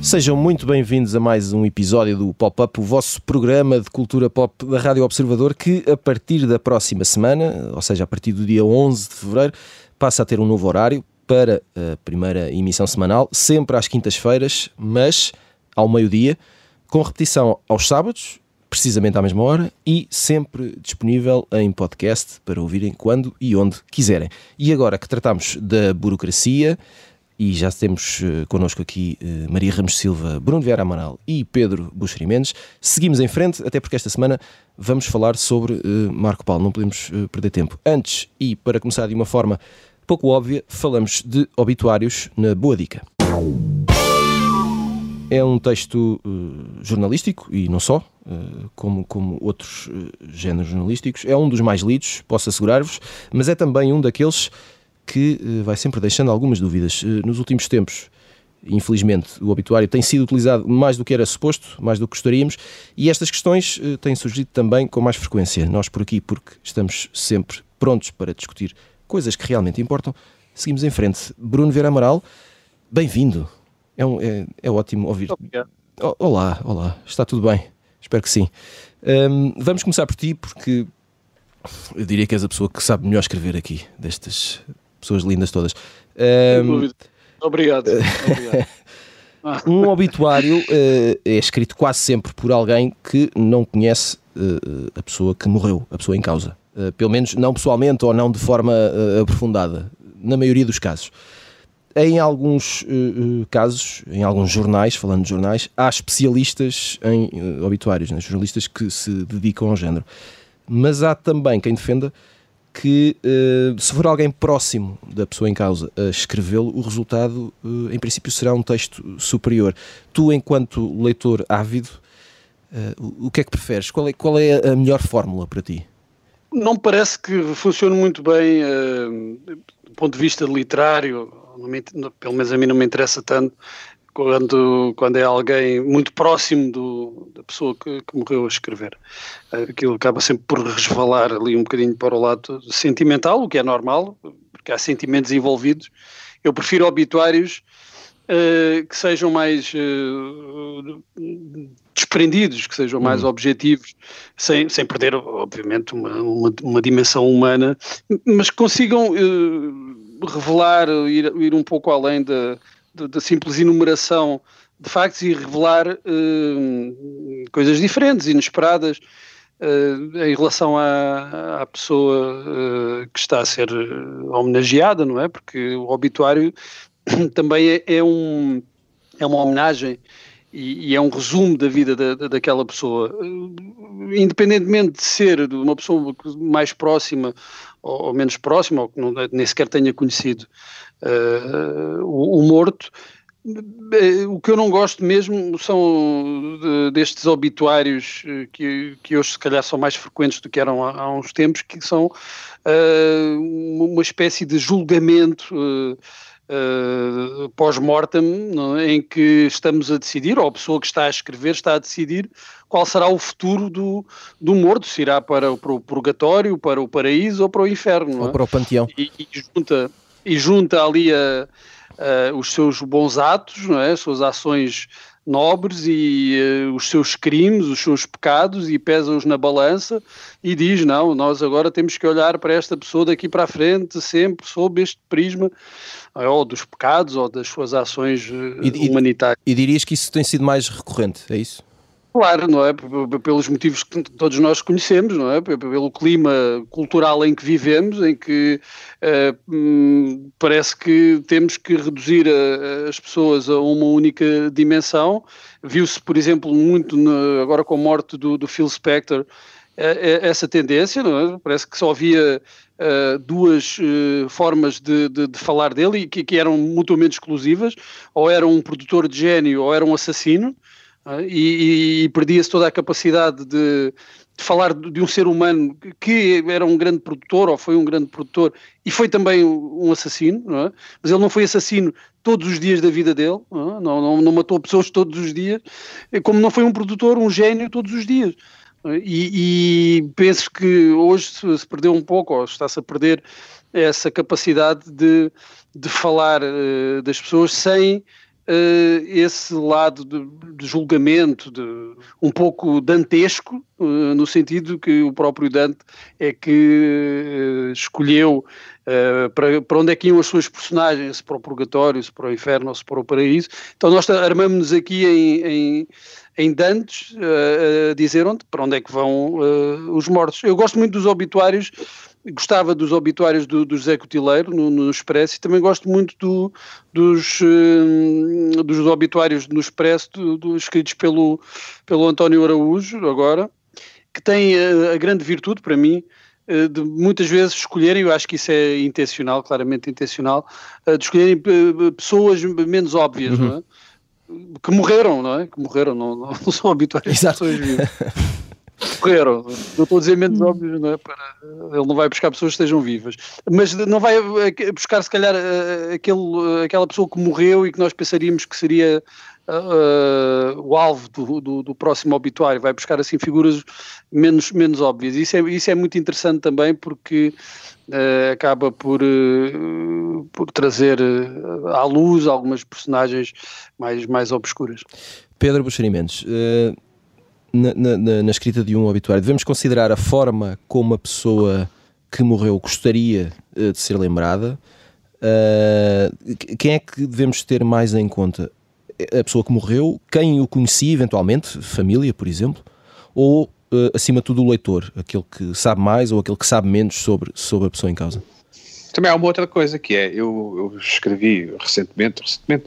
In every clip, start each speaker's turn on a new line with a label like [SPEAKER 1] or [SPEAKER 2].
[SPEAKER 1] Sejam muito bem-vindos a mais um episódio do Pop-Up, o vosso programa de cultura pop da Rádio Observador, que a partir da próxima semana, ou seja, a partir do dia 11 de fevereiro, passa a ter um novo horário para a primeira emissão semanal, sempre às quintas-feiras, mas ao meio-dia, com repetição aos sábados, precisamente à mesma hora, e sempre disponível em podcast para ouvirem quando e onde quiserem. E agora que tratamos da burocracia e já temos uh, connosco aqui uh, Maria Ramos Silva, Bruno Vieira Amaral e Pedro Buxeri Mendes. Seguimos em frente, até porque esta semana vamos falar sobre uh, Marco Paulo, não podemos perder tempo. Antes, e para começar de uma forma pouco óbvia, falamos de obituários na Boa Dica. É um texto jornalístico, e não só, como, como outros géneros jornalísticos. É um dos mais lidos, posso assegurar-vos, mas é também um daqueles que vai sempre deixando algumas dúvidas. Nos últimos tempos, infelizmente, o obituário tem sido utilizado mais do que era suposto, mais do que gostaríamos, e estas questões têm surgido também com mais frequência. Nós por aqui, porque estamos sempre prontos para discutir coisas que realmente importam, seguimos em frente. Bruno Vera Amaral, bem-vindo. É, um, é, é, ótimo ouvir. Olá, olá, está tudo bem? Espero que sim. Um, vamos começar por ti, porque eu diria que és a pessoa que sabe melhor escrever aqui destas, pessoas lindas todas.
[SPEAKER 2] Um, Obrigado. Obrigado.
[SPEAKER 1] um obituário uh, é escrito quase sempre por alguém que não conhece uh, a pessoa que morreu, a pessoa em causa. Uh, pelo menos não pessoalmente ou não de forma aprofundada, na maioria dos casos. Em alguns casos, em alguns jornais, falando de jornais, há especialistas em obituários, né? jornalistas que se dedicam ao género. Mas há também quem defenda que uh, se for alguém próximo da pessoa em causa a escrevê-lo, o resultado, uh, em princípio, será um texto superior. Tu, enquanto leitor ávido, uh, o que é que preferes? Qual é, qual é a melhor fórmula para ti?
[SPEAKER 2] Não parece que funcione muito bem do ponto de vista literário, me, pelo menos a mim não me interessa tanto, quando, quando é alguém muito próximo do, da pessoa que, que, morreu a escrever. Aquilo acaba sempre por resvalar ali um bocadinho para o lado sentimental, o que é normal, porque há sentimentos envolvidos. Eu prefiro obituários uh, que sejam mais uh, desprendidos, que sejam mais uhum. objetivos, sem, sem perder, obviamente, uma, uma, uma dimensão humana, mas que consigam uh, revelar, ir, ir um pouco além da da simples enumeração de factos e revelar uh, coisas diferentes, inesperadas, uh, em relação à, à pessoa uh, que está a ser homenageada, não é? Porque o obituário também é, é, um, é uma homenagem e, e, é um resumo da vida da, da, daquela pessoa. Independentemente de ser uma pessoa mais próxima ou, ou menos próxima, ou que não, nem sequer tenha conhecido uh, o, o, morto. Eh, o que eu não gosto mesmo são de, destes obituários eh, que, que hoje se calhar são mais frequentes do que eram há, há uns tempos, que são uh, uma espécie de julgamento uh, uh, pós-mortem, é? em que estamos a decidir, ou a pessoa que está a escrever está a decidir qual será o futuro do, do morto, se irá para, para o purgatório, para o paraíso ou para o inferno.
[SPEAKER 1] Ou é? para o panteão.
[SPEAKER 2] E, e junta e junta ali a, a, os seus bons atos, não é? as suas ações nobres e uh, os seus crimes, os seus pecados e pesa-os na balança e diz, não, nós agora temos que olhar para esta pessoa daqui para a frente sempre sob este prisma ou dos pecados ou das suas ações uh, e, humanitárias.
[SPEAKER 1] E, e dirias que isso tem sido mais recorrente, é isso?
[SPEAKER 2] Claro, não é? Pelos motivos que todos nós conhecemos, não é? Pelo clima cultural em que vivemos, em que uh, parece que temos que reduzir a, as pessoas a uma única dimensão. Viu-se, por exemplo, muito no, agora com a morte do, do Phil Spector, uh, essa tendência, é? Parece que só havia duas formas de, de, de, falar dele e que, que eram mutuamente exclusivas, ou era um produtor de gênio ou era um assassino. É? e, e perdia-se toda a capacidade de, de, falar de um ser humano que era um grande produtor ou foi um grande produtor e foi também um assassino, é? mas ele não foi assassino todos os dias da vida dele, não, não, não matou pessoas todos os dias, como não foi um produtor, um gênio todos os dias. E, e penso que hoje se perdeu um pouco, ou está-se a perder essa capacidade de, de falar uh, das pessoas sem uh, esse lado de, de julgamento, de, um pouco dantesco, uh, no sentido que o próprio Dante é que escolheu para, para onde é que iam as suas personagens, se para o purgatório, se para o inferno ou se para o paraíso. Então nós armamos-nos aqui em, em em Dantes uh, dizer onde, para onde é que vão uh, os mortos. Eu gosto muito dos obituários, gostava dos obituários do, do José Cotileiro no, no Expresso e também gosto muito do, dos, uh, dos obituários no Expresso do, do, escritos pelo, pelo António Araújo agora, que tem a, a grande virtude para mim de muitas vezes escolherem, eu acho que isso é intencional, claramente intencional, de escolherem pessoas menos óbvias, uhum. não é? Que morreram, não é? Que morreram, não, não, não são habituais Exato. pessoas vivas. morreram. Eu estou a dizer menos óbvio, não é? Para, ele não vai buscar pessoas que estejam vivas. Mas não vai buscar, se calhar, aquele, aquela pessoa que morreu e que nós pensaríamos que seria uh, o alvo do, do, do, próximo obituário. Vai buscar, assim, figuras menos, menos óbvias. Isso é, isso é muito interessante também porque uh, acaba por, uh, por trazer uh, à luz algumas personagens mais, mais obscuras.
[SPEAKER 1] Pedro Buxerimentos, na, na, na, escrita de um obituário, devemos considerar a forma como a pessoa que morreu gostaria de ser lembrada? quem é que devemos ter mais em conta? A pessoa que morreu, quem o conhecia eventualmente, família, por exemplo, ou uh, acima de tudo, o leitor, aquele que sabe mais ou aquele que sabe menos sobre, sobre a pessoa em causa?
[SPEAKER 3] Também há uma outra coisa que é, eu, eu escrevi recentemente, recentemente,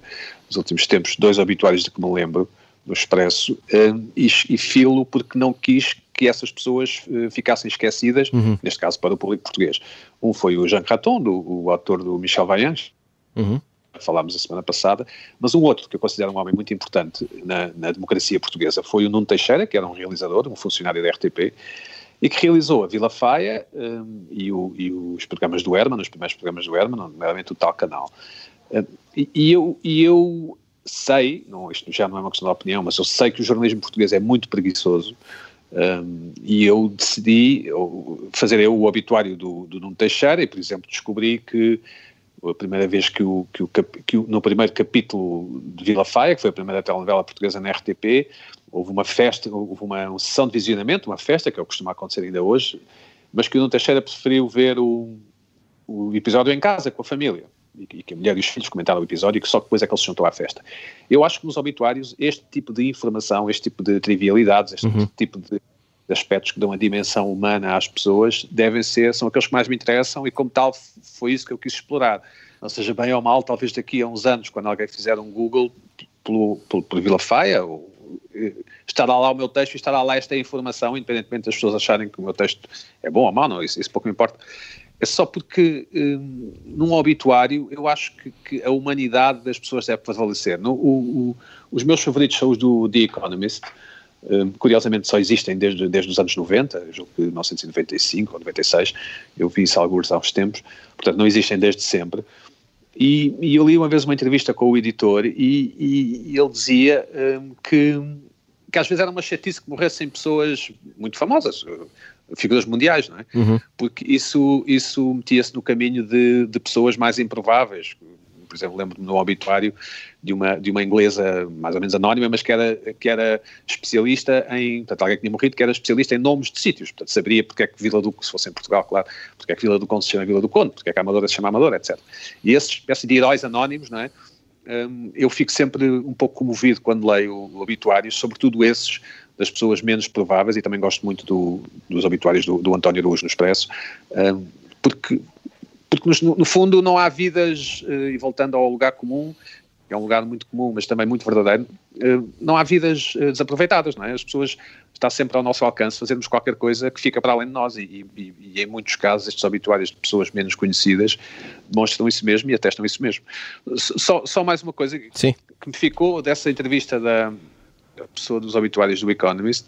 [SPEAKER 3] nos últimos tempos, dois obituários de que me lembro, no Expresso, uh, e, e filo porque não quis que essas pessoas uh, ficassem esquecidas, uhum. neste caso para o público português. Um foi o Jean Raton, do, o autor do Michel Vaillange, uhum falámos a semana passada, mas um outro que eu considero um homem muito importante na, na, democracia portuguesa foi o Nuno Teixeira, que era um realizador, um funcionário da RTP, e que realizou a Vila Faia um, e, o, e, os programas do Herman, os primeiros programas do Herman, nomeadamente o tal canal. Um, e, e, eu, e eu sei, não, isto já não é uma questão de opinião, mas eu sei que o jornalismo português é muito preguiçoso, um, e eu decidi fazer eu o obituário do, do Nuno Teixeira e, por exemplo, descobri que a primeira vez que, o, que, o, que o, no primeiro capítulo de Vila Faia, que foi a primeira telenovela portuguesa na RTP, houve uma festa, houve uma, uma sessão de visionamento, uma festa, que é o que costuma acontecer ainda hoje, mas que o Nuno Teixeira preferiu ver o, o episódio em casa, com a família, e, e que a mulher e os filhos comentaram o episódio e que só depois é que ele se juntou à festa. Eu acho que nos obituários este tipo de informação, este tipo de trivialidades, este uhum. tipo de aspectos que dão a dimensão humana às pessoas devem ser, são aqueles que mais me interessam e como tal foi isso que eu quis explorar. Não seja bem ou mal, talvez daqui a uns anos, quando alguém fizer um Google pelo, pelo, pelo Vila Faia, ou, eh, estará lá o meu texto e estará lá esta informação, independentemente das pessoas acharem que o meu texto é bom ou mau, não, isso, isso pouco me importa. É só porque hum, num obituário eu acho que, que, a humanidade das pessoas deve prevalecer. No, o, o, os meus favoritos são os do The Economist, curiosamente só existem desde, desde os anos 90, julgo que 1995 ou 96, eu vi isso alguns há uns tempos, portanto não existem desde sempre. E, e, eu li uma vez uma entrevista com o editor e, e, e ele dizia um, que, que às vezes era uma chatice que morressem pessoas muito famosas, figuras mundiais, não é? Uhum. Porque isso, isso metia-se no caminho de, de pessoas mais improváveis, por exemplo, lembro-me no obituário de uma, de uma inglesa mais ou menos anónima, mas que era, que era especialista em, portanto, alguém que tinha morrido, que era especialista em nomes de sítios, portanto, saberia porque é que Vila do, se fosse em Portugal, claro, porque é que Vila do Conde se chama Vila do Conde, porque é que a Amadora se chama Amadora, etc. E esses espécie de heróis anónimos, não é? Um, eu fico sempre um pouco comovido quando leio o obituário, sobretudo esses das pessoas menos prováveis, e também gosto muito do, dos obituários do, do António Araújo no Expresso, um, porque porque no, no, fundo não há vidas, uh, e voltando ao lugar comum, que é um lugar muito comum, mas também muito verdadeiro, uh, não há vidas uh, desaproveitadas, não é? As pessoas, está sempre ao nosso alcance fazermos qualquer coisa que fica para além de nós e, e, e em muitos casos estes obituários de pessoas menos conhecidas demonstram isso mesmo e atestam isso mesmo. Só, só mais uma coisa Sim. que me ficou dessa entrevista da pessoa dos obituários do Economist,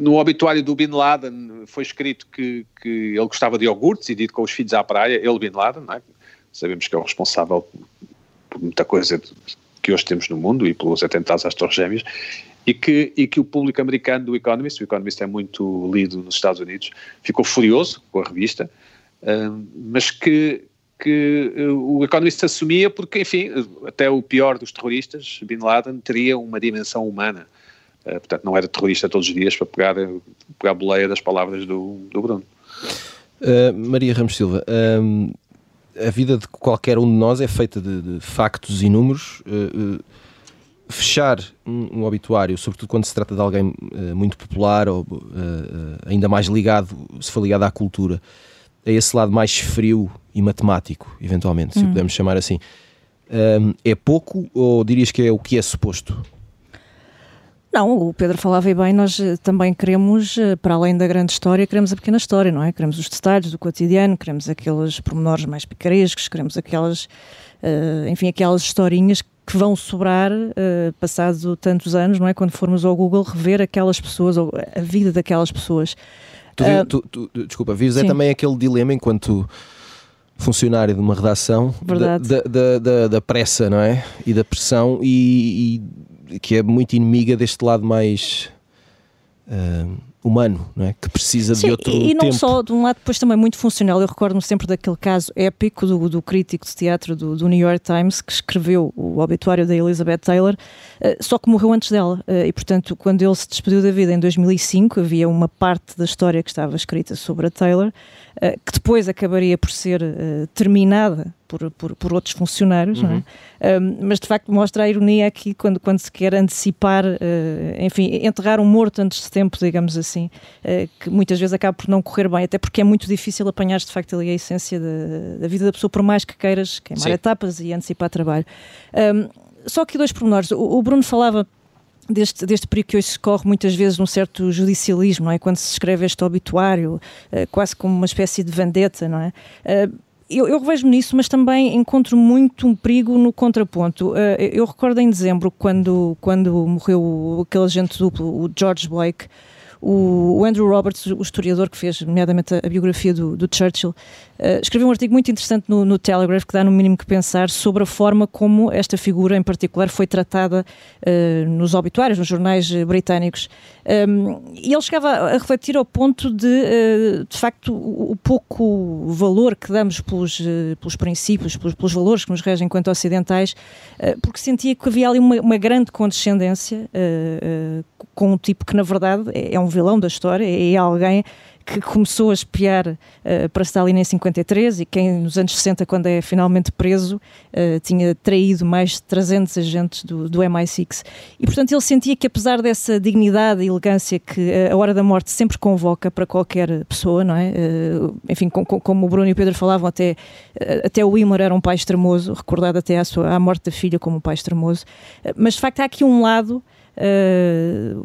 [SPEAKER 3] no obituário do Bin Laden foi escrito que, que ele gostava de iogurtes e de com os filhos à praia, ele Bin Laden, é? sabemos que é o responsável por muita coisa que hoje temos no mundo e pelos atentados às Torres Gêmeas, e que, e que o público americano do Economist, o Economist é muito lido nos Estados Unidos, ficou furioso com a revista, uh, mas que, que uh, o Economist assumia porque, enfim, até o pior dos terroristas, Bin Laden, teria uma dimensão humana. Uh, portanto, não era terrorista todos os dias para pegar, pegar a boleia das palavras do, do Bruno.
[SPEAKER 1] Maria Ramos Silva, a vida de qualquer um de nós é feita de, de factos e números fechar um, um, obituário, sobretudo quando se trata de alguém uh, muito popular ou uh, ainda mais ligado, se for ligado à cultura, a esse lado mais frio e matemático, eventualmente, se hum. podemos chamar assim, é pouco ou dirias que é o que é suposto?
[SPEAKER 4] Não, o Pedro falava bem, nós também queremos, para além da grande história, queremos a pequena história, não é? Queremos os detalhes do cotidiano, queremos aqueles pormenores mais picarescos, queremos aquelas, enfim, aquelas historinhas que vão sobrar uh, passado tantos anos, não é? Quando formos ao Google rever aquelas pessoas, ou a vida daquelas pessoas.
[SPEAKER 1] Tu, uh, tu, tu, desculpa, vives é também aquele dilema enquanto funcionário de uma redação da, da, da, da, pressa, não é? E da pressão e, e, que é muito inimiga deste lado mais. Uh, humano, não é? que precisa
[SPEAKER 4] Sim,
[SPEAKER 1] de outro
[SPEAKER 4] e,
[SPEAKER 1] e
[SPEAKER 4] não só, de um lado depois também muito funcional, eu recordo-me sempre daquele caso épico do, do crítico de teatro do, do, New York Times que escreveu o obituário da Elizabeth Taylor, uh, só que morreu antes dela, uh, e portanto quando ele se despediu da vida em 2005 havia uma parte da história que estava escrita sobre a Taylor, que depois acabaria por ser terminada por, por, por outros funcionários, uhum. é? um, mas de facto mostra a ironia aqui quando, quando se quer antecipar, uh, enfim, enterrar um morto antes de tempo, digamos assim, uh, que muitas vezes acaba por não correr bem, até porque é muito difícil apanhar de facto ali a essência da, da vida da pessoa, por mais que queiras queimar Sim. etapas e antecipar trabalho. Um, só que dois pormenores. O, o Bruno falava deste, deste período que hoje se corre muitas vezes num certo judicialismo, não é? Quando se escreve este obituário, uh, quase como uma espécie de vendetta, não é? Uh, eu, eu revejo-me nisso, mas também encontro muito um perigo no contraponto. Uh, eu recordo em dezembro, quando, quando morreu aquele agente duplo, o George Blake, o, o Andrew Roberts, o historiador que fez, nomeadamente, a, a biografia do, do Churchill, uh, escreveu um artigo muito interessante no, no, Telegraph que dá no mínimo que pensar sobre a forma como esta figura em particular foi tratada uh, nos obituários, nos jornais britânicos. Um, e ele chegava a refletir ao ponto de, uh, de facto, o, o, pouco valor que damos pelos, pelos princípios, pelos, pelos, valores que nos regem enquanto ocidentais, porque sentia que havia ali uma, uma grande condescendência com um tipo que, na verdade, é, é um vilão da história, é alguém que começou a espiar uh, para Stalin em 53 e quem nos anos 60, quando é finalmente preso, uh, tinha traído mais de 300 agentes do, do MI6. E, portanto, ele sentia que, apesar dessa dignidade e elegância que a hora da morte sempre convoca para qualquer pessoa, não é? Uh, enfim, com, com, como o Bruno e o Pedro falavam, até, até o Himmler era um pai extremoso, recordado até à, sua, à morte da filha como um pai extremoso. mas, de facto, há aqui um lado uh,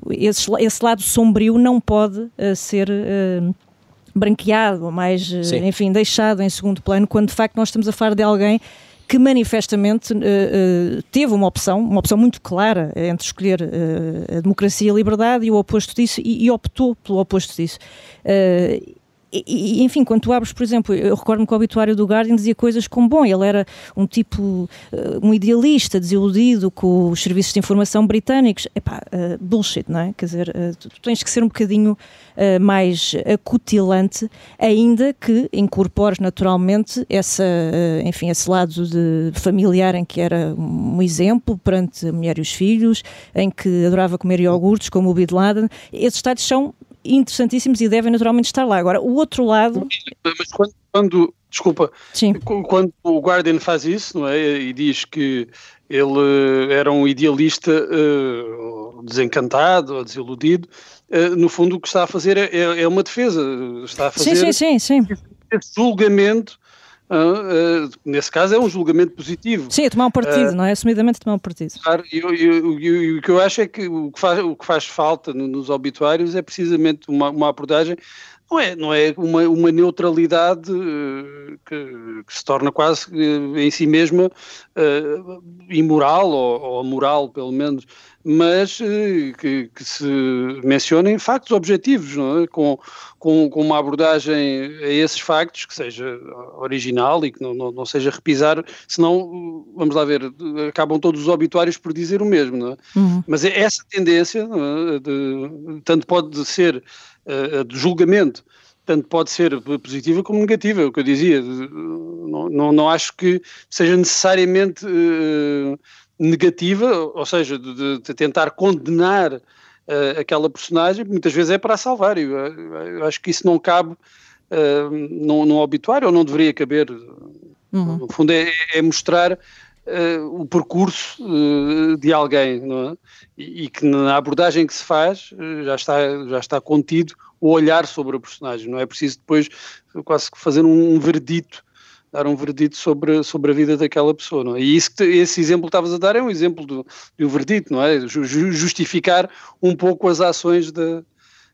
[SPEAKER 4] esse, esse, lado sombrio não pode uh, ser uh, branqueado, ou mais, enfim, deixado em segundo plano, quando de facto nós estamos a falar de alguém que manifestamente uh, uh, teve uma opção, uma opção muito clara entre escolher uh, a democracia e a liberdade e o oposto disso, e, e optou pelo oposto disso. E, enfim, quando tu abres, por exemplo, eu recordo-me que o obituário do Guardian dizia coisas como, bom, ele era um tipo, uh, um idealista, desiludido com os serviços de informação britânicos. Epá, uh, bullshit, não é? Quer dizer, uh, tu, tu, tens que ser um bocadinho mais acutilante, ainda que incorpores naturalmente essa, enfim, esse lado de familiar em que era um exemplo perante a mulher e os filhos, em que adorava comer iogurtes, como o Bin Laden. Esses estados são interessantíssimos e devem naturalmente estar lá. Agora, o outro lado.
[SPEAKER 2] Mas quando, quando desculpa, Sim. quando o Guardian faz isso, não é? E diz que ele era um idealista uh, desencantado ou desiludido, uh, no fundo o que está a fazer é, é, é uma defesa. Está a fazer
[SPEAKER 4] sim, sim, sim, sim.
[SPEAKER 2] esse julgamento Uh, uh, nesse caso é um julgamento positivo.
[SPEAKER 4] Sim, é tomar um partido, uh, não é? Assumidamente tomar um partido.
[SPEAKER 2] Claro, e, o que eu acho é que o que faz, o que faz falta no, nos obituários é precisamente uma, uma abordagem não é, não é uma, uma neutralidade uh, que, que, se torna quase uh, em si mesma uh, imoral, ou, ou moral pelo menos, mas que, que, se mencionem factos objetivos, é? com, com, com, uma abordagem a esses factos que seja original e que não, não, não, seja repisar, senão, vamos lá ver, acabam todos os obituários por dizer o mesmo, não é? Uhum. Mas é essa tendência, é? de, tanto pode ser uh, de julgamento, tanto pode ser positiva como negativa, é o que eu dizia. Não, não, não acho que seja necessariamente uh, negativa, ou seja, de, de tentar condenar uh, aquela personagem, muitas vezes é para a salvar. Eu, eu acho que isso não cabe uh, num, num obituário, ou não deveria caber. Uhum. No fundo, é, é mostrar uh, o percurso uh, de alguém, é? E, e, que na abordagem que se faz uh, já, está, já está contido o olhar sobre o personagem, não é preciso depois quase fazer um, um verdito dar um verdito sobre, sobre a vida daquela pessoa, não é? E isso, esse exemplo que estavas a dar é um exemplo do, do verdito, não é? Justificar um pouco as ações de,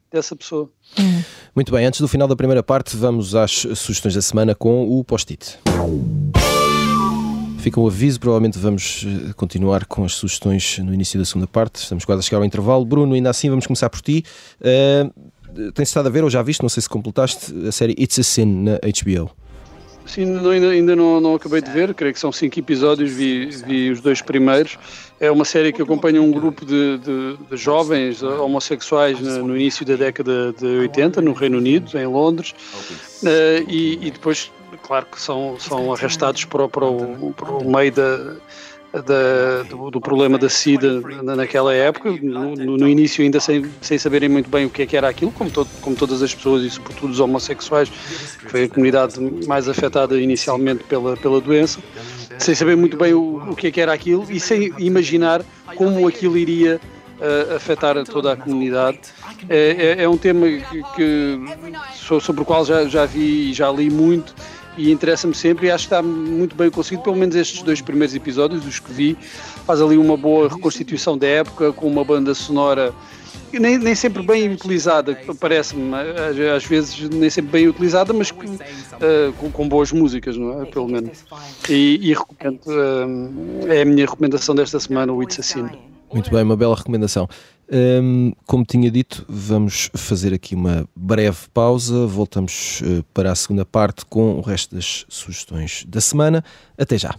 [SPEAKER 2] dessa pessoa.
[SPEAKER 1] Muito bem, antes do final da primeira parte, vamos às sugestões da semana com o post-it. Fica um aviso, provavelmente vamos eh, continuar com as sugestões no início da segunda parte. Estamos quase a chegar ao intervalo. Bruno, ainda assim, vamos começar por ti. Uh, tens estado a ver, ou já viste, não sei se completaste, a série It's a Sin na HBO.
[SPEAKER 2] Sim, ainda, ainda não, não, acabei de ver, creio que são cinco episódios, vi, vi os dois primeiros. É uma série que acompanha um grupo de, de, de jovens homossexuais no início da década de 80, no Reino Unido, em Londres, uh, e, e, depois claro que são, são arrastados para, para, o, para o meio da, da, do, do, problema da SIDA naquela época, no, no, início ainda sem, sem saberem muito bem o que é que era aquilo, como, todo, como todas as pessoas e sobretudo os homossexuais, que foi a comunidade mais afetada inicialmente pela, pela doença, sem saber muito bem o, o que é que era aquilo e sem imaginar como aquilo iria uh, afetar toda a comunidade. É, é, é um tema que, que, sobre o qual já, já vi e já li muito e interessa-me sempre e acho que está muito bem conseguido, pelo menos estes dois primeiros episódios, dos que vi, faz ali uma boa reconstituição da época, com uma banda sonora nem, nem sempre bem utilizada, parece-me, às vezes nem sempre bem utilizada, mas uh, com, com, boas músicas, não é? Pelo menos. E, e recomendo, uh, é a minha recomendação desta semana, o It's a Sin.
[SPEAKER 1] Muito bem, uma bela recomendação. Um, como tinha dito, vamos fazer aqui uma breve pausa. Voltamos uh, para a segunda parte com o resto das sugestões da semana. Até já.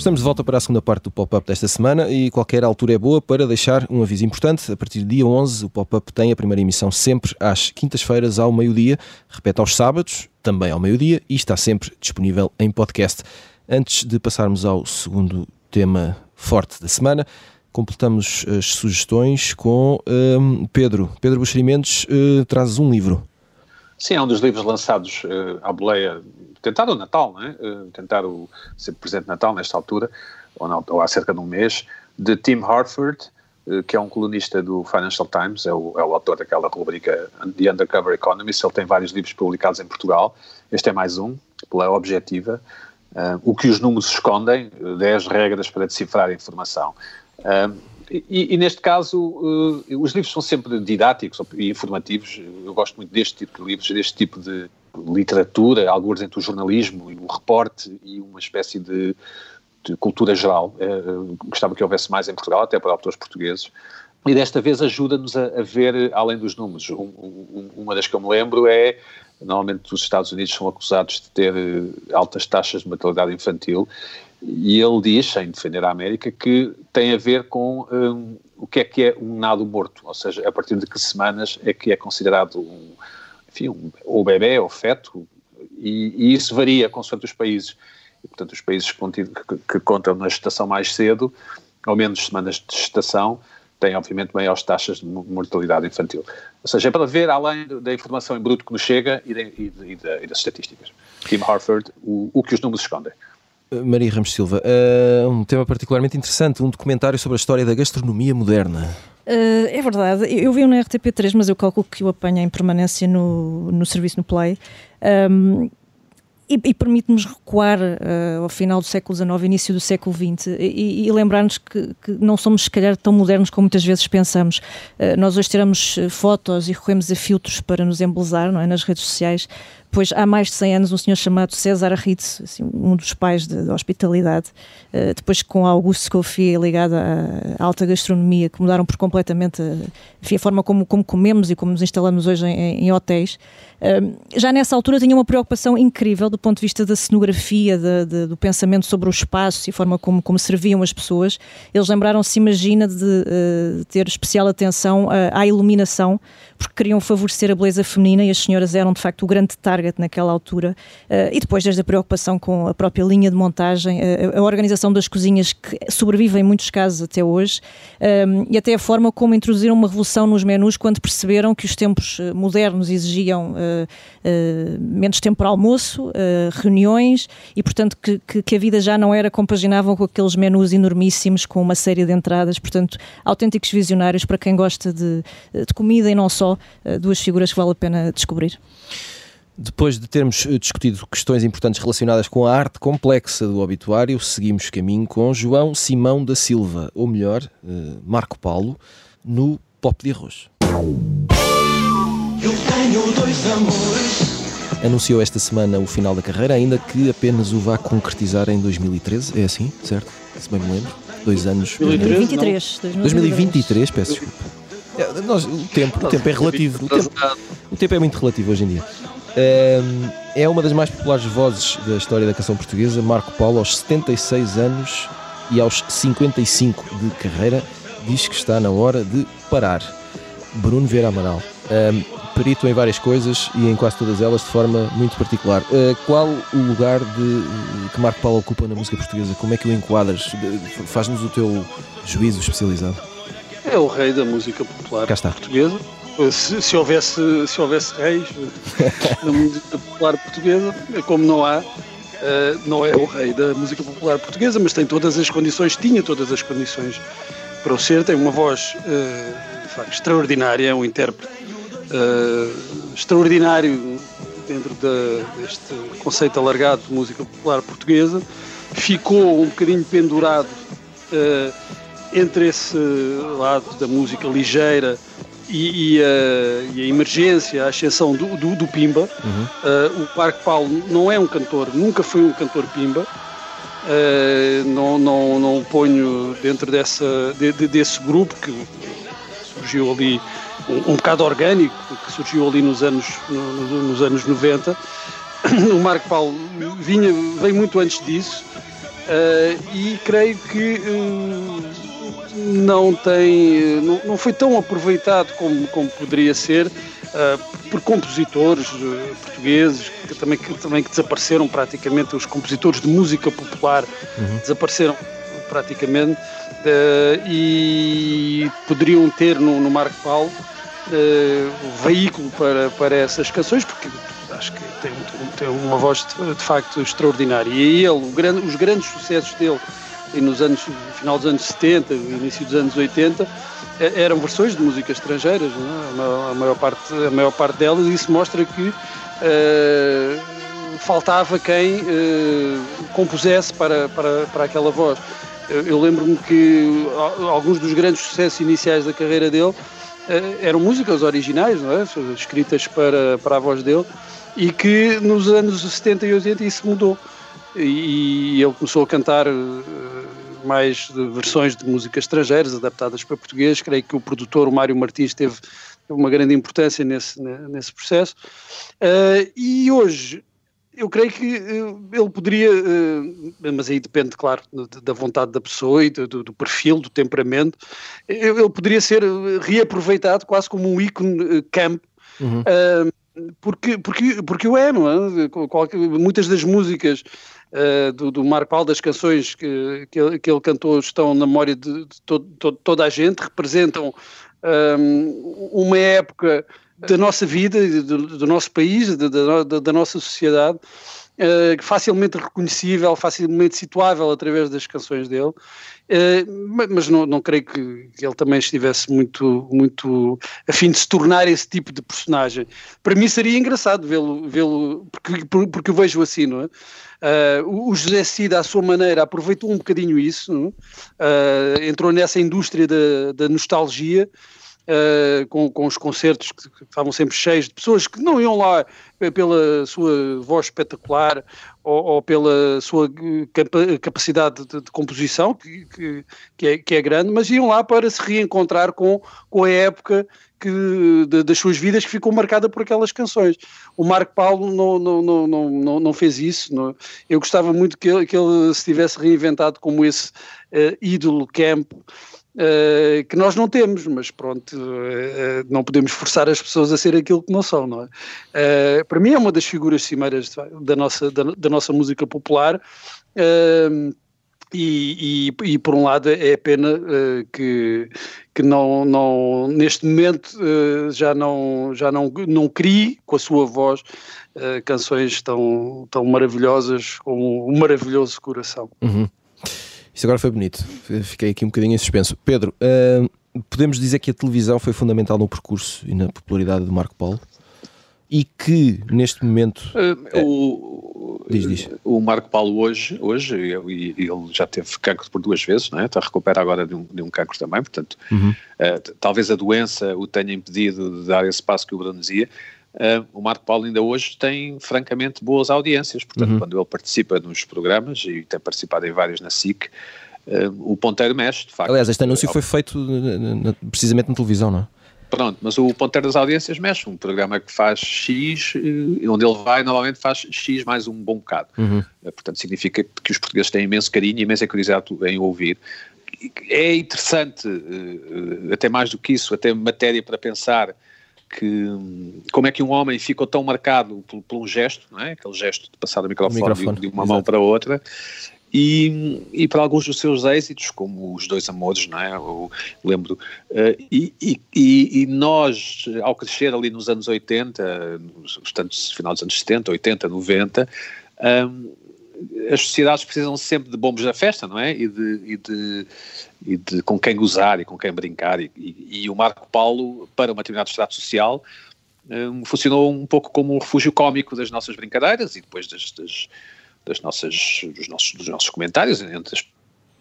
[SPEAKER 1] Estamos de volta para a segunda parte do pop-up desta semana e qualquer altura é boa para deixar um aviso importante. A partir do dia 11, o pop-up tem a primeira emissão sempre às quintas-feiras ao meio-dia, repete aos sábados, também ao meio-dia e está sempre disponível em podcast. Antes de passarmos ao segundo tema forte da semana. Completamos as sugestões com um, Pedro. Pedro Buxerimentos uh, traz um livro.
[SPEAKER 3] Sim, é um dos livros lançados uh, à boleia, tentado o Natal, não é? Uh, tentar o, ser presente Natal nesta altura, ou, ou há cerca de um mês, de Tim Harford, uh, que é um colunista do Financial Times, é o, é o autor daquela rubrica The Undercover Economist, ele tem vários livros publicados em Portugal, este é mais um, pela Objetiva, Uh, o que os números escondem, 10 regras para decifrar a informação. Uh, e, e, neste caso, uh, os livros são sempre didáticos e informativos. Eu gosto muito deste tipo de livros, deste tipo de literatura, alguns entre o jornalismo e o reporte e uma espécie de, de cultura geral. gostava que houvesse mais em Portugal, até para autores portugueses. E desta vez ajuda-nos a, a, ver além dos números. Um, um, uma das que eu me lembro é Normalmente os Estados Unidos são acusados de ter eh, altas taxas de mortalidade infantil e ele diz, sem defender a América, que tem a ver com um, o que é que é um nado morto, ou seja, a partir de que semanas é que é considerado um, enfim, um, ou bebê ou feto, e, e, isso varia consoante os países. E, portanto, os países que, que, que contam na gestação mais cedo, ou menos semanas de gestação, tem obviamente maiores taxas de mortalidade infantil. Ou seja, é para ver além da informação em bruto que nos chega e, de, e, de, e, das estatísticas. Tim Harford, o, o, que os números escondem.
[SPEAKER 1] Maria Ramos Silva, uh, um tema particularmente interessante, um documentário sobre a história da gastronomia moderna.
[SPEAKER 4] Uh, é verdade, eu vi um na RTP3, mas eu calculo que o apanho em permanência no, no serviço no Play. Um, e, e permite-nos recuar uh, ao final do século XIX, início do século XX e, e lembrar-nos que, que, não somos, se calhar, tão modernos como muitas vezes pensamos. Uh, nós hoje tiramos fotos e recorremos a filtros para nos embelezar não é, nas redes sociais, pois há mais de 100 anos um senhor chamado César Ritz, assim, um dos pais da hospitalidade, uh, depois com Augusto Scofier ligado à alta gastronomia, que mudaram por completamente a, enfim, a forma como, como, comemos e como nos instalamos hoje em, em hotéis. Uh, já nessa altura tinha uma preocupação incrível do ponto de vista da cenografia, de, de, do pensamento sobre o espaço e a forma como, como serviam as pessoas. Eles lembraram-se, imagina, de, uh, ter especial atenção à iluminação, porque queriam favorecer a beleza feminina e as senhoras eram de facto o grande target naquela altura. Uh, e depois, desde a preocupação com a própria linha de montagem, uh, a organização das cozinhas que sobrevive em muitos casos até hoje, um, e até a forma como introduziram uma revolução nos menus quando perceberam que os tempos eh, modernos exigiam menos tempo para almoço, reuniões e, portanto, que, que, que, a vida já não era compaginável com aqueles menus enormíssimos com uma série de entradas. Portanto, autênticos visionários para quem gosta de, de comida e não só eh, duas figuras que vale a pena descobrir.
[SPEAKER 1] Depois de termos eh, discutido questões importantes relacionadas com a arte complexa do obituário, seguimos caminho com João Simão da Silva, ou melhor, eh, Marco Paulo, no Pop de Arroz. Eu tenho dois amores. Anunciou esta semana o final da carreira, ainda que apenas o vá concretizar em 2013. É assim, certo? Se bem me lembro. Dois anos.
[SPEAKER 4] 2023.
[SPEAKER 1] 2023, 2023 peço desculpa. É, nós, o, tempo, o tempo é relativo. O tempo, o tempo é muito relativo hoje em dia. É uma das mais populares vozes da história da canção portuguesa. Marco Paulo, aos 76 anos e aos 55 de carreira, diz que está na hora de parar. Bruno Vieira Amaral, perito em várias coisas e em quase todas elas de forma muito particular. Uh, qual o lugar de, que Marco Paulo ocupa na música portuguesa? Como é que o enquadras? Faz-nos o teu juízo especializado.
[SPEAKER 2] É o rei da música popular portuguesa. Se, se, houvesse, se houvesse reis da música popular portuguesa, como não há, uh, não é o rei da música popular portuguesa, mas tem todas as condições, tinha todas as condições para o ser, tem uma voz de facto extraordinária, é um intérprete uh, extraordinário dentro de, deste conceito alargado de música popular portuguesa, ficou um bocadinho pendurado entre esse lado da música ligeira e, e, a, e a, emergência, a ascensão do, do, do Pimba, uhum. uh, o Parque Paulo não é um cantor, nunca foi um cantor Pimba. Uh, não, não, não o ponho dentro dessa, de, de, desse grupo que surgiu ali um, um bocado orgânico, que surgiu ali nos anos, no, nos anos 90. O Marco Paulo vinha, veio muito antes disso uh, e creio que não tem, não, não foi tão aproveitado como, como poderia ser uh, por compositores uh, portugueses que também, que também que desapareceram praticamente, os compositores de música popular uhum. desapareceram praticamente uh, e poderiam ter no, no Marco Paulo o veículo para, para essas canções, porque acho que tem, tem uma voz de, de facto extraordinária. E ele, grande, os grandes sucessos dele e nos anos, no final dos anos 70, início dos anos 80, eh, eram versões de músicas estrangeiras, é? a, maior parte, a maior parte delas, e isso mostra que uh, faltava quem uh, compusesse para, para, para aquela voz. Eu, eu lembro-me que alguns dos grandes sucessos iniciais da carreira dele uh, eram músicas originais, é? escritas para, para a voz dele, e que nos anos 70 e 80 isso mudou e ele começou a cantar mais de versões de músicas estrangeiras adaptadas para português. Creio que o produtor, o Mário Martins, teve uma grande importância nesse, nesse processo. Uh, e hoje, eu creio que uh, ele poderia, mas aí depende, claro, da vontade da pessoa e do, do perfil, do temperamento, ele poderia ser reaproveitado quase como um ícone camp. Uhum. porque, porque, porque o é, não é? Muitas das músicas uh, do, do Marco Paulo, das canções que, que, ele, que ele cantou estão na memória de, de toda a gente, representam um, ehm, uma época da nossa vida, do, do nosso país, da, nossa sociedade, uh, facilmente reconhecível, facilmente situável através das canções dele. Uh, mas não, não creio que, ele também estivesse muito, muito a fim de se tornar esse tipo de personagem. Para mim seria engraçado vê-lo, vê-lo porque, porque eu vejo assim, não é? Uh, o José Cid, à sua maneira, aproveitou um bocadinho isso, uh, entrou nessa indústria da, da nostalgia uh, com, com os concertos que, estavam sempre cheios de pessoas que não iam lá pela sua voz espetacular ou, ou pela sua capacidade de, de composição, que, que, é, que é grande, mas iam lá para se reencontrar com, com a época que, de, das suas vidas que ficou marcada por aquelas canções. O Marco Paulo não, não, não, não, não fez isso. Não. Eu gostava muito que ele, que ele se tivesse reinventado como esse uh, ídolo camp Uh, que nós não temos, mas pronto, uh, não podemos forçar as pessoas a ser aquilo que não são, não é? Uh, para mim é uma das figuras cimeiras da nossa, da, da nossa música popular e, e, e, por um lado é pena que, que não, não, neste momento já, não, já não, não crie com a sua voz canções tão, tão maravilhosas como o maravilhoso coração.
[SPEAKER 1] Uhum. Isto agora foi bonito. Fiquei aqui um bocadinho em suspenso. Pedro, uh, podemos dizer que a televisão foi fundamental no percurso e na popularidade do Marco Paulo? E que, neste momento.
[SPEAKER 3] Uh, o, diz, diz. o Marco Paulo, hoje, hoje ele, ele já teve cancro por duas vezes, não é? está a recuperar agora de um, de um cancro também, portanto, uhum. uh, talvez a doença o tenha impedido de dar esse passo que o Bruno dizia. Uh, o Marco Paulo ainda hoje tem francamente boas audiências, portanto, uhum. quando ele participa nos programas e tem participado em vários na SIC, uh, o ponteiro mexe, de facto.
[SPEAKER 1] Aliás, este anúncio foi feito precisamente na televisão, não é?
[SPEAKER 3] Pronto, mas o ponteiro das audiências mexe, um programa que faz X, eh, onde ele vai, normalmente faz X mais um bom bocado. Uhum. Portanto, significa que os portugueses têm imenso carinho e imensa curiosidade em ouvir. É interessante, até mais do que isso, até matéria para pensar que como é que um homem ficou tão marcado por, por um gesto, não é? aquele gesto de passar o microfone, o microfone de, uma exato. mão para a outra, e, e para alguns dos seus êxitos, como os dois amores, não é? Eu lembro. Uh, e, e, e, nós, ao crescer ali nos anos 80, portanto, final dos anos 70, 80, 90, um, as sociedades precisam sempre de bombos da festa, não é? E de, e de, e de com quem gozar e com quem brincar. E, e, e o Marco Paulo, para uma determinado estado social, um, funcionou um pouco como um refúgio cómico das nossas brincadeiras e depois das, das, das nossas, dos, nossos, dos nossos comentários entre as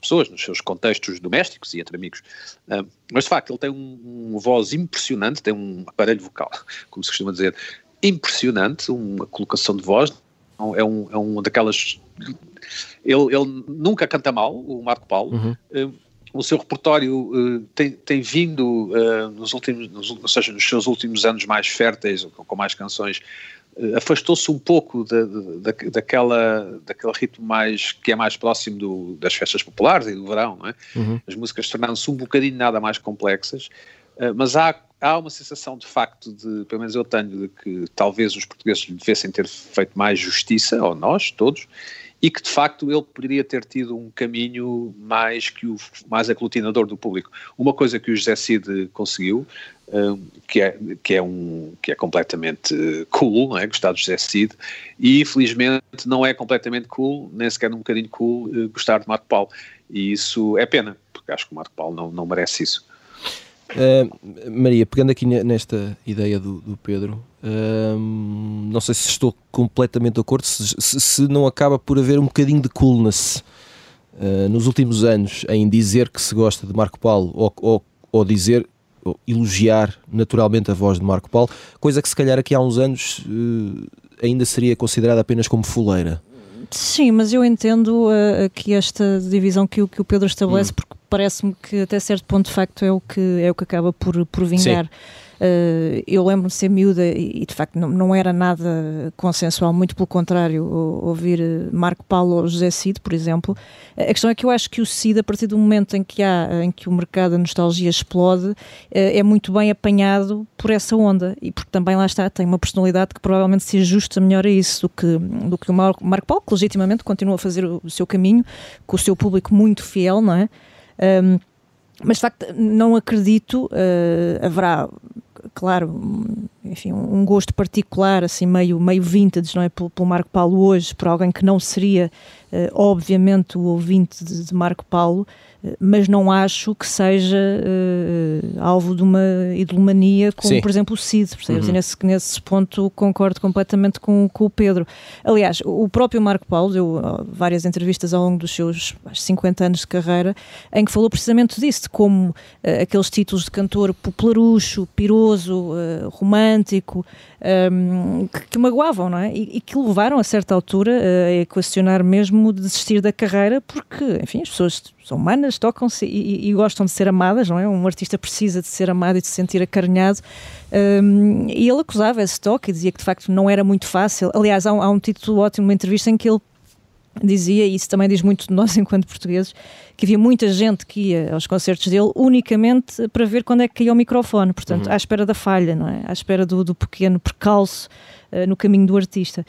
[SPEAKER 3] pessoas, nos seus contextos domésticos e entre amigos. Um, mas de facto, ele tem um, uma voz impressionante, tem um aparelho vocal, como se costuma dizer, impressionante, uma colocação de voz é um, é um daquelas. Ele, ele nunca canta mal, o Marco Paulo. Uhum. Uh, o seu repertório uh, tem, tem vindo uh, nos últimos, nos, ou seja, nos seus últimos anos mais férteis, com, com mais canções, afastou-se um pouco da, da, daquela, daquele ritmo mais que é mais próximo do, das festas populares e do verão, não é? Uhum. As músicas tornaram-se um bocadinho nada mais complexas, mas há há uma sensação de facto de, pelo menos eu tenho, de que talvez os portugueses devessem ter feito mais justiça, ou nós, todos, e que de facto ele poderia ter tido um caminho mais que o mais aglutinador do público. Uma coisa que o José Cid conseguiu, um, que, é, que, é um, que é completamente cool, não é? gostar do José Cid, e infelizmente não é completamente cool, nem sequer um bocadinho cool, uh, gostar de Marco Paulo. E isso é pena, porque acho que o Marco Paulo não, não merece isso.
[SPEAKER 1] Uh, Maria, pegando aqui nesta ideia do, do Pedro, uh, não sei se estou completamente de acordo, se, se, se, não acaba por haver um bocadinho de coolness uh, nos últimos anos em dizer que se gosta de Marco Paulo ou, ou, ou dizer, ou elogiar naturalmente a voz de Marco Paulo, coisa que se calhar aqui há uns anos ainda seria considerada apenas como fuleira.
[SPEAKER 4] Sim, mas eu entendo uh, aqui esta divisão que o, que o Pedro estabelece, hum. porque parece-me que até certo ponto de facto é o que, é o que acaba por, por vingar. Sim. Uh, eu lembro-me de ser miúda e, de facto não, não, era nada consensual, muito pelo contrário, ouvir eh, Marco Paulo ou José Cid, por exemplo. A questão é que eu acho que o Cid, a partir do momento em que há, em que o mercado da nostalgia explode, é muito bem apanhado por essa onda e porque também lá está, tem uma personalidade que provavelmente se ajusta melhor a isso do que, do que o Marco, Marco Paulo, que legitimamente continua a fazer o, seu caminho, com o seu público muito fiel, não é? Um, mas de facto não acredito, uh, haverá, claro, enfim, um gosto particular, assim, meio, meio vintage, não é? Pelo, pelo Marco Paulo hoje, por alguém que não seria, uh, obviamente, o ouvinte de, de Marco Paulo, mas não acho que seja uh, alvo de uma idolomania como, Sim. por exemplo, o Cid, percebes? Uhum. E nesse, nesse ponto concordo completamente com, com o Pedro. Aliás, o próprio Marco Paulo deu várias entrevistas ao longo dos seus 50 anos de carreira em que falou precisamente disso, de como uh, aqueles títulos de cantor popularucho, piroso, uh, romântico, um, que, que, magoavam, não é? E, e, que levaram a certa altura a questionar mesmo de desistir da carreira, porque, enfim, as pessoas são humanas, tocam-se e, e, gostam de ser amadas, não é? Um artista precisa de ser amado e de se sentir acarinhado. Um, e ele acusava esse toque e dizia que de facto não era muito fácil. Aliás, há um, há um título ótimo, uma entrevista em que ele dizia, e isso também diz muito de nós enquanto portugueses, que havia muita gente que ia aos concertos dele unicamente para ver quando é que caía o microfone, portanto, uhum. à espera da falha, não é? À espera do, do pequeno percalço uh, no caminho do artista.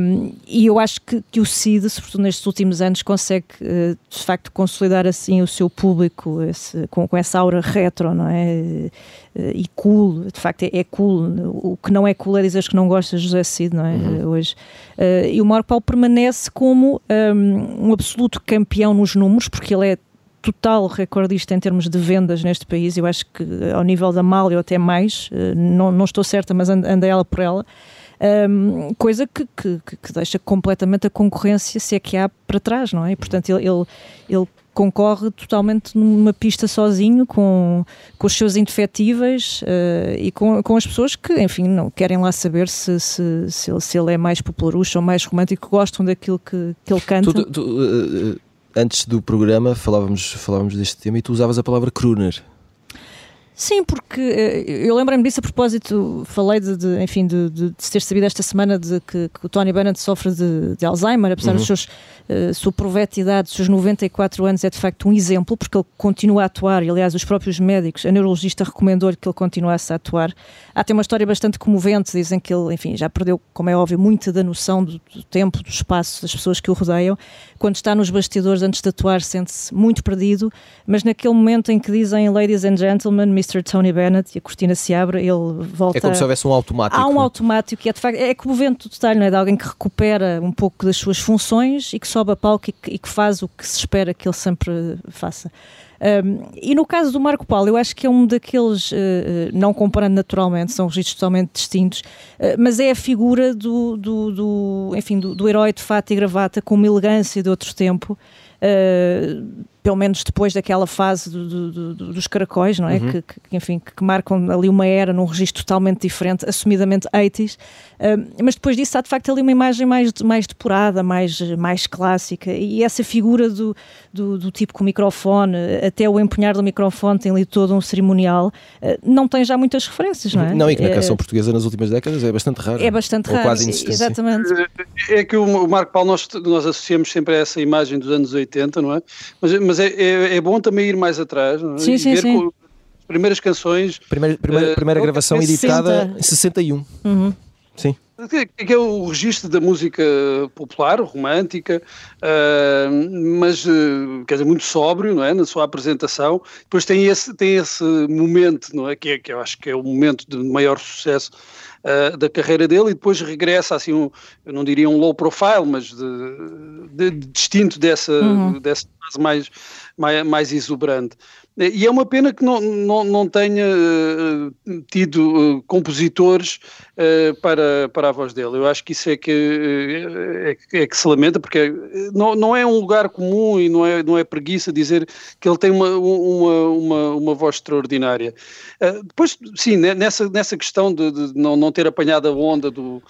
[SPEAKER 4] Um, e eu acho que, que, o Cid, sobretudo nestes últimos anos, consegue uh, de facto consolidar assim o seu público esse, com, com essa aura retro, não é? Uh, e cool, de facto é, é, cool. O que não é cool é dizer que não gostas de José Cid, não é? Uhum. hoje. e o Marco Paulo permanece como um, um absoluto campeão nos números, porque ele é total recordista em termos de vendas neste país. Eu acho que ao nível da Malha ou até mais, não, não estou certa, mas anda ela por ela um, coisa que, que, que, deixa completamente a concorrência, se é que há, para trás, não é? E, portanto, ele, ele, ele concorre totalmente numa pista sozinho, com, com os seus indefetíveis uh, e com, com as pessoas que, enfim, não querem lá saber se, se, se, ele, se ele é mais popularucho ou mais romântico, gostam daquilo que, que ele canta.
[SPEAKER 1] Tu, tu, uh, antes do programa falávamos, falávamos deste tema e tu usavas a palavra crooner.
[SPEAKER 4] Sim, porque eh, eu lembro-me disso a propósito, falei de, de enfim, de, de, de, ter sabido esta semana de que, que o Tony Bennett sofre de, Alzheimer, apesar uhum. dos seus uh, sua proveta idade, dos seus 94 anos, é de facto um exemplo, porque ele continua a atuar, e aliás os próprios médicos, a neurologista recomendou-lhe que ele continuasse a atuar. Há até uma história bastante comovente, dizem que ele, enfim, já perdeu, como é óbvio, muita da noção do, do tempo, do espaço, das pessoas que o rodeiam. Quando está nos bastidores antes de atuar, sente-se muito perdido, mas naquele momento em que dizem Ladies and Gentlemen, Mr. Tony Bennett e a cortina se abre, ele volta.
[SPEAKER 1] É como se houvesse um automático.
[SPEAKER 4] Há um automático que é de facto é comovente o detalhe, não é? De alguém que recupera um pouco das suas funções e que sobe a palco e que, e que faz o que se espera que ele sempre faça. Um, e no caso do Marco Paulo, eu acho que é um daqueles, uh, não comparando naturalmente, são registros totalmente distintos, uh, mas é a figura do, do, do enfim, do, do, herói de fato e gravata com uma elegância de outro tempo. Uh, pelo menos depois daquela fase do, do, do, dos caracóis, não é? Uhum. Que, que, enfim, que marcam ali uma era num registro totalmente diferente, assumidamente 80s, uh, mas depois disso há de facto ali uma imagem mais, mais depurada, mais, mais clássica, e essa figura do, do, do tipo com o microfone, até o empunhar do microfone tem ali todo um cerimonial, uh, não tem já muitas referências, não é?
[SPEAKER 1] Não, e que na canção portuguesa nas últimas décadas é bastante raro.
[SPEAKER 4] É bastante raro, quase exatamente.
[SPEAKER 2] É que o Marco Paulo, nós, nós associamos sempre a essa imagem dos anos 80, não é? Mas, mas é, é, é, bom também ir mais atrás não é?
[SPEAKER 4] sim, sim, sim.
[SPEAKER 2] as primeiras canções.
[SPEAKER 1] Primeira, primeira, uh, primeira gravação editada em 61.
[SPEAKER 4] Uhum.
[SPEAKER 1] Sim.
[SPEAKER 2] Que é o registro da música popular, romântica, uh, mas uh, quer dizer, muito sóbrio, não é? Na sua apresentação. Depois tem esse, tem esse momento, não é? Que, é, que eu acho que é o momento de maior sucesso uh, da carreira dele e depois regressa assim, um, eu não diria um low profile, mas de, de, de distinto dessa, uhum. dessa fase mais, mais, mais exuberante. E é uma pena que não, não, não tenha uh, tido uh, compositores uh, para, para a voz dele. Eu acho que isso é que, é, é, que se lamenta, porque não, não é um lugar comum e não é, não é preguiça dizer que ele tem uma, uma, uma, uma voz extraordinária. depois, sim, nessa, nessa questão de, de não, não ter apanhado a onda do,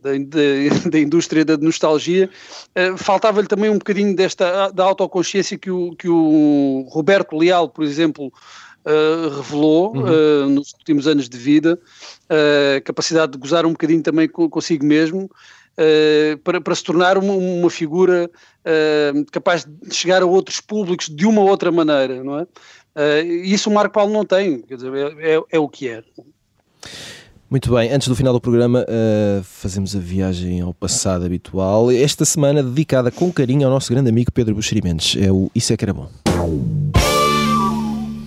[SPEAKER 2] da, da, da, indústria da nostalgia, uh, faltava-lhe também um bocadinho desta da autoconsciência que o, que o Roberto Leal, por exemplo, uh, revelou uhum. uh, nos últimos anos de vida, a capacidade de gozar um bocadinho também consigo mesmo, para, para se tornar uma, uma figura capaz de chegar a outros públicos de uma outra maneira, não é? isso o Marco Paulo não tem, quer dizer, é, é, é o que é.
[SPEAKER 1] Muito bem, antes do final do programa, uh, fazemos a viagem ao passado habitual. Esta semana dedicada com carinho ao nosso grande amigo Pedro Buxerimentos. É o Isso é que era bom.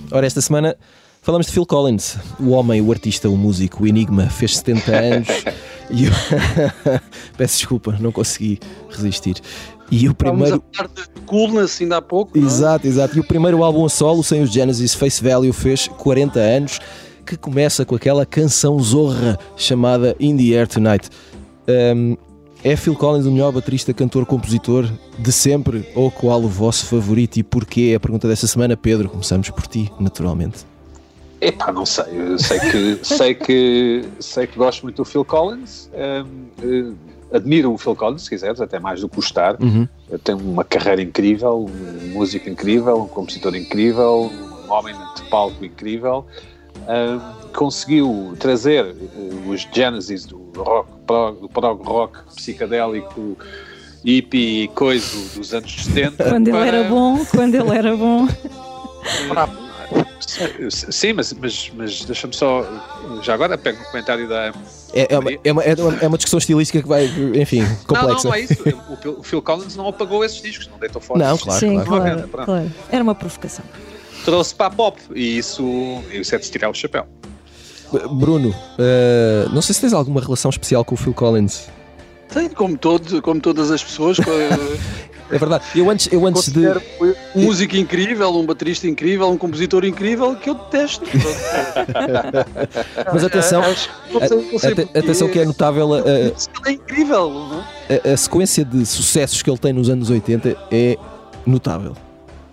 [SPEAKER 1] Ora, esta semana Falamos de Phil Collins, o homem, o artista, o músico, o enigma, fez 70 anos e eu... peço desculpa, não consegui resistir. E o primeiro.
[SPEAKER 2] Estávamos a de coolness ainda há pouco. é?
[SPEAKER 1] Exato, exato. E o primeiro álbum a solo, sem os Genesis Face Value, fez 40 anos, que começa com aquela canção zorra chamada In the Air Tonight. Um, é Phil Collins o melhor baterista, cantor, compositor de sempre? Ou qual o vosso favorito e porquê? É a pergunta dessa semana, Pedro. Começamos por ti, naturalmente.
[SPEAKER 3] Epá, não sei. Eu sei que, sei que, sei que gosto muito do Phil Collins. hum, eh, admiro o Phil Collins, se quiseres, até mais do que gostar.
[SPEAKER 1] Uhum.
[SPEAKER 3] Tem uma carreira incrível, um músico incrível, um compositor incrível, um homem de palco incrível. Conseguiu trazer eh, os Genesis do rock, prog, do prog rock psicadélico, hippie e coisa dos anos 70.
[SPEAKER 4] Quando ele
[SPEAKER 3] para-
[SPEAKER 4] era bom, quando ele era bom.
[SPEAKER 3] Sim, mas, mas, mas deixa-me só. Já agora pego o comentário da.
[SPEAKER 1] É, é, uma, é, uma, é uma- é uma discussão estilística que vai, enfim,
[SPEAKER 3] Não, não,
[SPEAKER 1] complexa.
[SPEAKER 3] não é isso. O Phil- O Phil Collins não apagou esses discos, não deitou fora.
[SPEAKER 1] Não, claro,
[SPEAKER 4] Sim,
[SPEAKER 1] claro.
[SPEAKER 4] claro, claro. Era uma provocação.
[SPEAKER 3] Trouxe para a pop e isso, isso é de se tirar o chapéu.
[SPEAKER 1] Bruno, eh, não sei se tens alguma relação especial com o Phil Collins.
[SPEAKER 2] Tem, como, todos, como todas as pessoas, co-
[SPEAKER 1] É verdade. Eu antes, eu antes de.
[SPEAKER 2] um músico incrível, um baterista incrível, um compositor incrível que eu detesto.
[SPEAKER 1] Mas atenção,
[SPEAKER 2] porquê.
[SPEAKER 1] atenção que é notável a,
[SPEAKER 2] Ele é incrível, não é?
[SPEAKER 1] a- a sequência de sucessos que ele tem nos anos 80 é notável.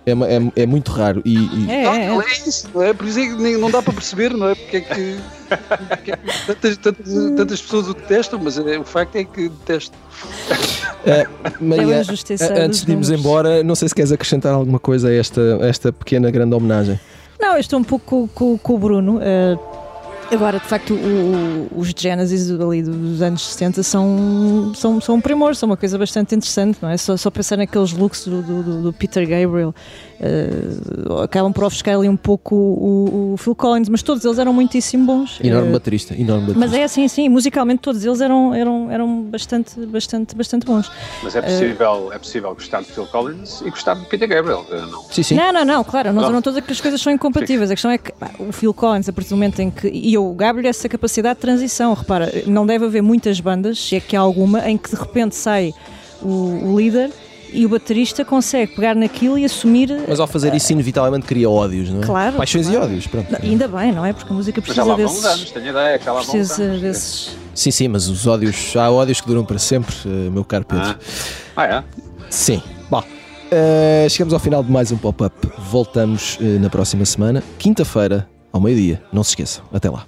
[SPEAKER 1] É, é- é muito raro. E, e-
[SPEAKER 4] É,
[SPEAKER 2] Não,
[SPEAKER 4] é, é.
[SPEAKER 2] é isso, não é? Por isso é que nem- não dá para perceber, não é? Porque é que, porque é que tantas, tantas, tantas pessoas o detestam, mas é, o facto é que detesto.
[SPEAKER 1] Maria,
[SPEAKER 4] É o injustiçado
[SPEAKER 1] a- antes de irmos embora, não sei se queres acrescentar alguma coisa a esta, a esta pequena grande homenagem.
[SPEAKER 4] Não, eu estou um pouco com, com- com o Bruno. eh, agora, de facto, o- o- os Genesis ali dos anos 60 são, são, são um primor, são uma coisa bastante interessante, não é? Só, só pensar naqueles looks do, do- do- Peter Gabriel, eh, acabam por ofuscar ali um pouco o, o Phil Collins, mas todos eles eram muitíssimo bons.
[SPEAKER 1] Enorme
[SPEAKER 4] Eh,
[SPEAKER 1] baterista, enorme baterista.
[SPEAKER 4] mas é assim, sim, musicalmente todos eles eram, eram, eram bastante, bastante, bastante bons.
[SPEAKER 3] Mas é possível, é possível gostar de Phil Collins e gostar de Peter Gabriel. eh, Não.
[SPEAKER 1] Sim, sim.
[SPEAKER 4] Não, não, não, claro, não,
[SPEAKER 3] Não.
[SPEAKER 4] que as coisas são incompatíveis. A questão é que pá, o Phil Collins, a partir do momento em que. E o Gabriel, essa capacidade de transição. Repara, não deve haver muitas bandas, se é que há alguma, em que de repente sai o, o líder e o baterista consegue pegar naquilo e assumir.
[SPEAKER 1] Mas ao fazer isso, inevitavelmente cria ódios, não é?
[SPEAKER 4] Claro,
[SPEAKER 1] Paixões e
[SPEAKER 4] claro.
[SPEAKER 1] ódios, pronto.
[SPEAKER 4] Não, ainda bem, não é? Porque a música
[SPEAKER 3] Mas
[SPEAKER 4] precisa
[SPEAKER 3] uns
[SPEAKER 4] desses.
[SPEAKER 3] anos, tenho ideia que já lá
[SPEAKER 4] Precisa
[SPEAKER 3] anos.
[SPEAKER 4] desses.
[SPEAKER 1] Sim, sim, mas os ódios, há ódios que duram para sempre, eh, meu caro Pedro.
[SPEAKER 3] Ah, ah é?
[SPEAKER 1] Sim. Bom, eh, chegamos ao final de mais um pop-up. Voltamos eh, na próxima semana, quinta-feira, ao meio-dia. Não se esqueça. Até lá.